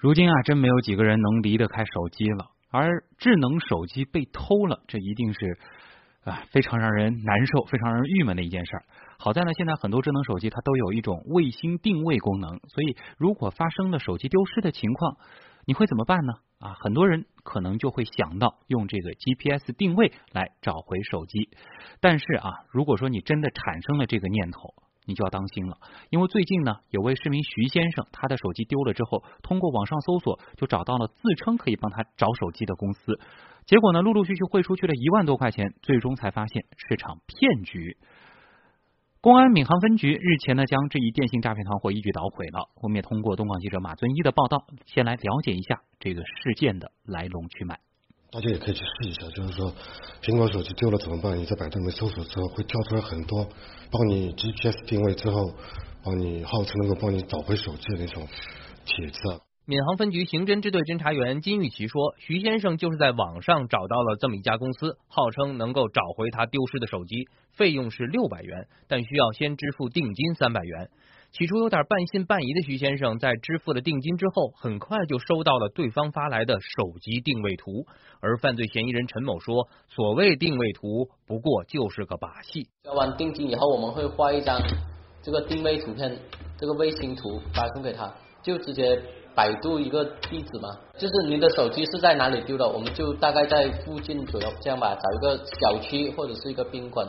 如今啊，真没有几个人能离得开手机了。而智能手机被偷了，这一定是啊非常让人难受、非常让人郁闷的一件事儿。好在呢，现在很多智能手机它都有一种卫星定位功能，所以如果发生了手机丢失的情况，你会怎么办呢？啊，很多人可能就会想到用这个 GPS 定位来找回手机。但是啊，如果说你真的产生了这个念头，你就要当心了，因为最近呢，有位市民徐先生，他的手机丢了之后，通过网上搜索就找到了自称可以帮他找手机的公司，结果呢，陆陆续续汇出去了一万多块钱，最终才发现是场骗局。公安闵行分局日前呢，将这一电信诈骗团伙一举捣毁了。我们也通过东广记者马尊一的报道，先来了解一下这个事件的来龙去脉。大家也可以去试一下，就是说，苹果手机丢了怎么办？你在百度里面搜索之后，会跳出来很多帮你 GPS 定位之后，帮你号称能够帮你找回手机的那种帖子。闵行分局刑侦支队侦查员金玉琪说，徐先生就是在网上找到了这么一家公司，号称能够找回他丢失的手机，费用是六百元，但需要先支付定金三百元。起初有点半信半疑的徐先生，在支付了定金之后，很快就收到了对方发来的手机定位图。而犯罪嫌疑人陈某说：“所谓定位图，不过就是个把戏。交完定金以后，我们会画一张这个定位图片，这个卫星图发送给他，就直接百度一个地址嘛，就是您的手机是在哪里丢的，我们就大概在附近左右这样吧，找一个小区或者是一个宾馆，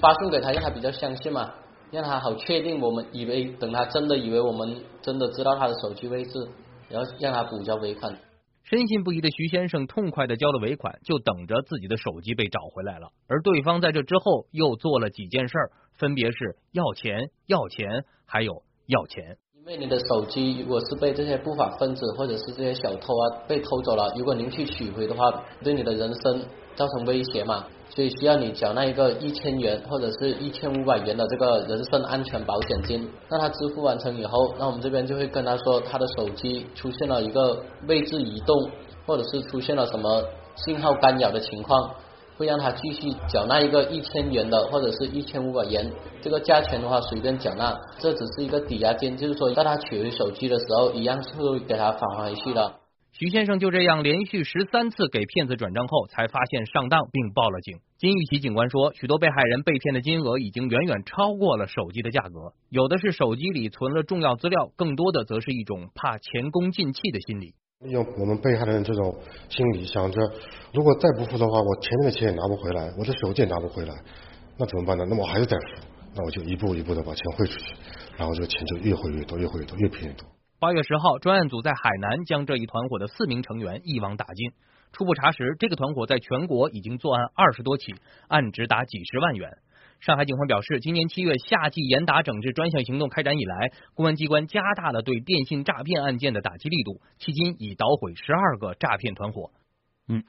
发送给他，让他比较相信嘛。”让他好确定，我们以为等他真的以为我们真的知道他的手机位置，然后让他补交尾款。深信不疑的徐先生痛快的交了尾款，就等着自己的手机被找回来了。而对方在这之后又做了几件事，分别是要钱、要钱，还有要钱。因为你的手机如果是被这些不法分子或者是这些小偷啊被偷走了，如果您去取回的话，对你的人生造成威胁嘛。所以需要你缴纳一个一千元或者是一千五百元的这个人身安全保险金。那他支付完成以后，那我们这边就会跟他说，他的手机出现了一个位置移动，或者是出现了什么信号干扰的情况，会让他继续缴纳一个一千元的或者是一千五百元。这个价钱的话随便缴纳，这只是一个抵押金，就是说在他取回手机的时候，一样是会给他返还回去的。徐先生就这样连续十三次给骗子转账后，才发现上当，并报了警。金玉琪警官说，许多被害人被骗的金额已经远远超过了手机的价格，有的是手机里存了重要资料，更多的则是一种怕前功尽弃的心理。利用我们被害人这种心理，想着如果再不付的话，我前面的钱也拿不回来，我的手机也拿不回来，那怎么办呢？那么我还是再付，那我就一步一步的把钱汇出去，然后这个钱就越汇越多，越汇越多，越骗越多。八月十号，专案组在海南将这一团伙的四名成员一网打尽。初步查实，这个团伙在全国已经作案二十多起，案值达几十万元。上海警方表示，今年七月夏季严打整治专项行动开展以来，公安机关加大了对电信诈骗案件的打击力度，迄今已捣毁十二个诈骗团伙。嗯。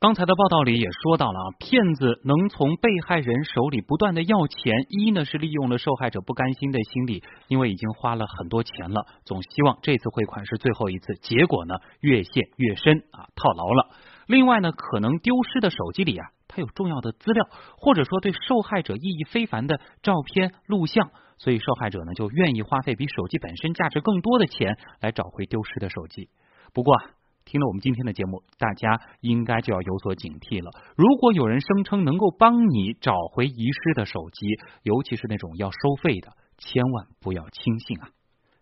刚才的报道里也说到了啊，骗子能从被害人手里不断的要钱，一呢是利用了受害者不甘心的心理，因为已经花了很多钱了，总希望这次汇款是最后一次，结果呢越陷越深啊，套牢了。另外呢，可能丢失的手机里啊，它有重要的资料，或者说对受害者意义非凡的照片、录像，所以受害者呢就愿意花费比手机本身价值更多的钱来找回丢失的手机。不过啊。听了我们今天的节目，大家应该就要有所警惕了。如果有人声称能够帮你找回遗失的手机，尤其是那种要收费的，千万不要轻信啊！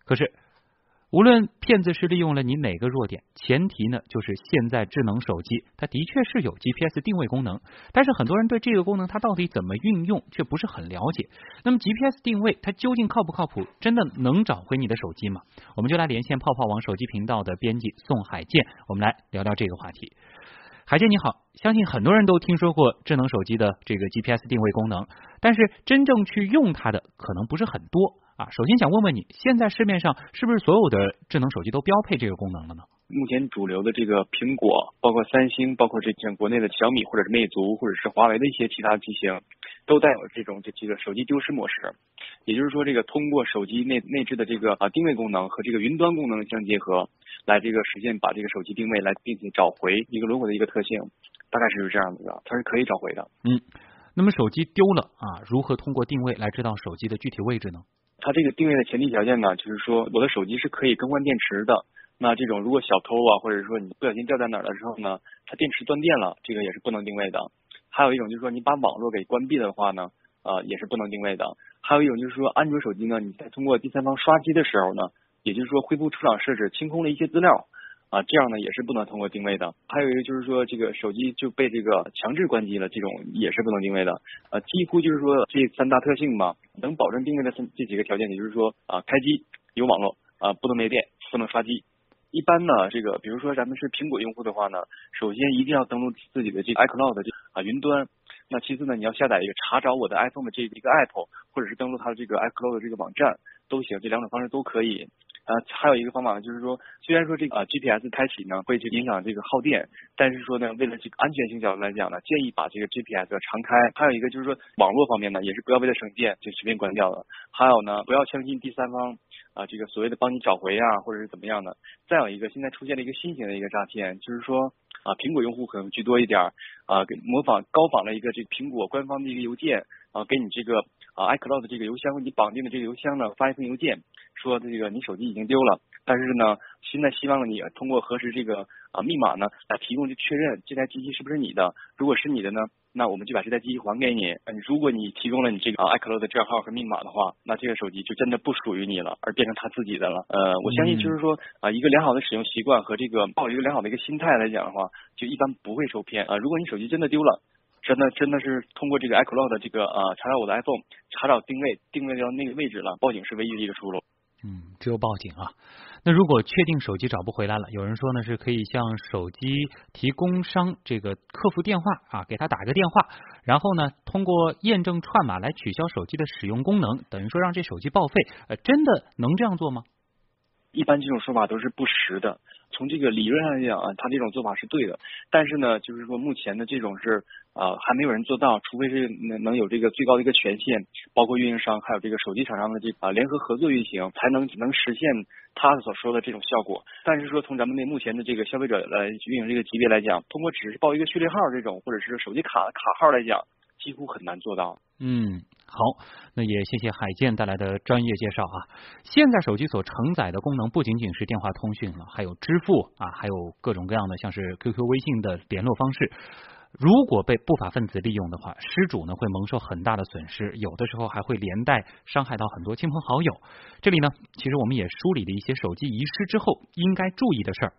可是。无论骗子是利用了你哪个弱点，前提呢就是现在智能手机它的确是有 GPS 定位功能，但是很多人对这个功能它到底怎么运用却不是很了解。那么 GPS 定位它究竟靠不靠谱？真的能找回你的手机吗？我们就来连线泡泡网手机频道的编辑宋海建，我们来聊聊这个话题。海建你好，相信很多人都听说过智能手机的这个 GPS 定位功能，但是真正去用它的可能不是很多。啊，首先想问问你，现在市面上是不是所有的智能手机都标配这个功能了呢？目前主流的这个苹果，包括三星，包括这像国内的小米或者是魅族或者是华为的一些其他机型，都带有这种这这个手机丢失模式。也就是说，这个通过手机内内置的这个啊定位功能和这个云端功能相结合，来这个实现把这个手机定位来，并且找回一个轮回的一个特性，大概是这样子的，它是可以找回的。嗯。那么手机丢了啊，如何通过定位来知道手机的具体位置呢？它这个定位的前提条件呢，就是说我的手机是可以更换电池的。那这种如果小偷啊，或者说你不小心掉在哪儿的时候呢，它电池断电了，这个也是不能定位的。还有一种就是说你把网络给关闭的话呢，呃，也是不能定位的。还有一种就是说安卓手机呢，你在通过第三方刷机的时候呢，也就是说恢复出厂设置清空了一些资料啊，这样呢也是不能通过定位的。还有一个就是说这个手机就被这个强制关机了，这种也是不能定位的。呃，几乎就是说这三大特性吧，能保证定位的三这几个条件，也就是说啊，开机有网络啊，不能没电，不能刷机。一般呢，这个比如说咱们是苹果用户的话呢，首先一定要登录自己的这个 iCloud 这啊云端。那其次呢，你要下载一个查找我的 iPhone 的这一个 app，或者是登录它的这个 iCloud 的这个网站都行，这两种方式都可以。呃，还有一个方法呢，就是说，虽然说这个啊 GPS 开启呢会去影响这个耗电，但是说呢，为了这个安全性角度来讲呢，建议把这个 GPS 常开。还有一个就是说，网络方面呢，也是不要为了省电就随便关掉了。还有呢，不要相信第三方啊这个所谓的帮你找回啊，或者是怎么样的。再有一个，现在出现了一个新型的一个诈骗，就是说啊苹果用户可能居多一点儿啊，给模仿高仿了一个这苹果官方的一个邮件啊，给你这个啊 iCloud 这个邮箱你绑定的这个邮箱呢发一封邮件。说这个你手机已经丢了，但是呢，现在希望你通过核实这个啊密码呢，来提供就确认这台机器是不是你的。如果是你的呢，那我们就把这台机器还给你。如果你提供了你这个 iCloud 的账号和密码的话，那这个手机就真的不属于你了，而变成他自己的了。呃，我相信就是说啊，一个良好的使用习惯和这个抱一个良好的一个心态来讲的话，就一般不会受骗啊。如果你手机真的丢了，真的真的是通过这个 iCloud 的这个呃查找我的 iPhone，查找定位，定位到那个位置了，报警是唯一的一个出路。嗯，只有报警啊。那如果确定手机找不回来了，有人说呢是可以向手机提供商这个客服电话啊，给他打个电话，然后呢通过验证串码来取消手机的使用功能，等于说让这手机报废。呃，真的能这样做吗？一般这种说法都是不实的。从这个理论上来讲啊，他这种做法是对的，但是呢，就是说目前的这种是啊，还没有人做到，除非是能能有这个最高的一个权限，包括运营商还有这个手机厂商的这啊联合合作运行，才能能实现他所说的这种效果。但是说从咱们的目前的这个消费者来运营这个级别来讲，通过只是报一个序列号这种，或者是手机卡卡号来讲，几乎很难做到。嗯。好，那也谢谢海建带来的专业介绍啊。现在手机所承载的功能不仅仅是电话通讯了，还有支付啊，还有各种各样的像是 QQ、微信的联络方式。如果被不法分子利用的话，失主呢会蒙受很大的损失，有的时候还会连带伤害到很多亲朋好友。这里呢，其实我们也梳理了一些手机遗失之后应该注意的事儿。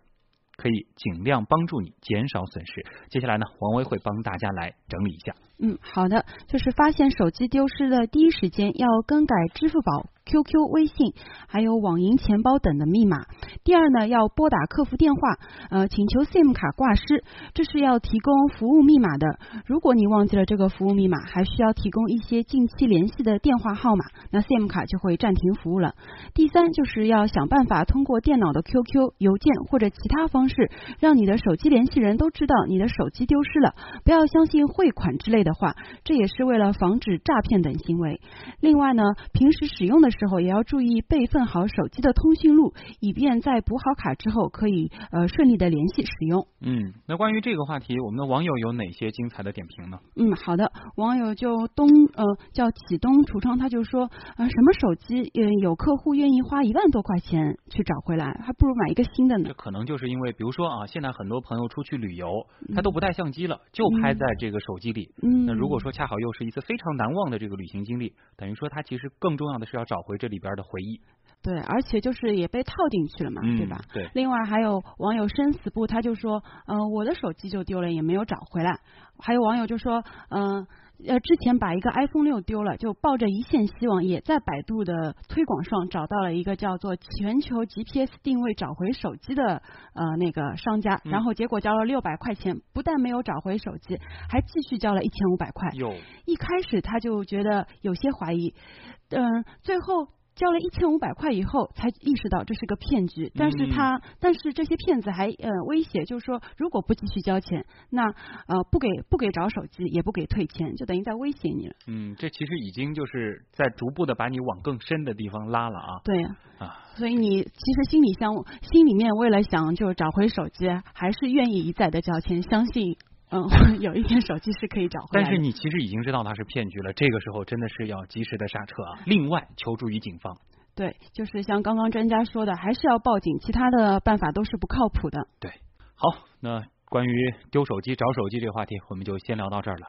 可以尽量帮助你减少损失。接下来呢，王威会帮大家来整理一下。嗯，好的，就是发现手机丢失的第一时间要更改支付宝。QQ、微信，还有网银、钱包等的密码。第二呢，要拨打客服电话，呃，请求 SIM 卡挂失，这是要提供服务密码的。如果你忘记了这个服务密码，还需要提供一些近期联系的电话号码，那 SIM 卡就会暂停服务了。第三，就是要想办法通过电脑的 QQ、邮件或者其他方式，让你的手机联系人都知道你的手机丢失了，不要相信汇款之类的话，这也是为了防止诈骗等行为。另外呢，平时使用的。时候也要注意备份好手机的通讯录，以便在补好卡之后可以呃顺利的联系使用。嗯，那关于这个话题，我们的网友有哪些精彩的点评呢？嗯，好的，网友就东呃叫启东橱窗，他就说啊什么手机嗯有客户愿意花一万多块钱去找回来，还不如买一个新的呢。这可能就是因为，比如说啊，现在很多朋友出去旅游，他都不带相机了，就拍在这个手机里。嗯，那如果说恰好又是一次非常难忘的这个旅行经历，等于说他其实更重要的是要找。回这里边的回忆，对，而且就是也被套进去了嘛，对吧？对。另外还有网友生死簿，他就说，嗯，我的手机就丢了，也没有找回来。还有网友就说，嗯，呃，之前把一个 iPhone 六丢了，就抱着一线希望，也在百度的推广上找到了一个叫做全球 GPS 定位找回手机的呃那个商家，然后结果交了六百块钱，不但没有找回手机，还继续交了一千五百块。有。一开始他就觉得有些怀疑。嗯，最后交了一千五百块以后，才意识到这是个骗局。但是他，但是这些骗子还呃威胁，就是说如果不继续交钱，那呃不给不给找手机，也不给退钱，就等于在威胁你了。嗯，这其实已经就是在逐步的把你往更深的地方拉了啊。对啊，所以你其实心里想，心里面为了想就找回手机，还是愿意一再的交钱，相信。嗯，有一天手机是可以找回来。但是你其实已经知道它是骗局了，这个时候真的是要及时的刹车啊！另外，求助于警方。对，就是像刚刚专家说的，还是要报警，其他的办法都是不靠谱的。对，好，那关于丢手机、找手机这个话题，我们就先聊到这儿了。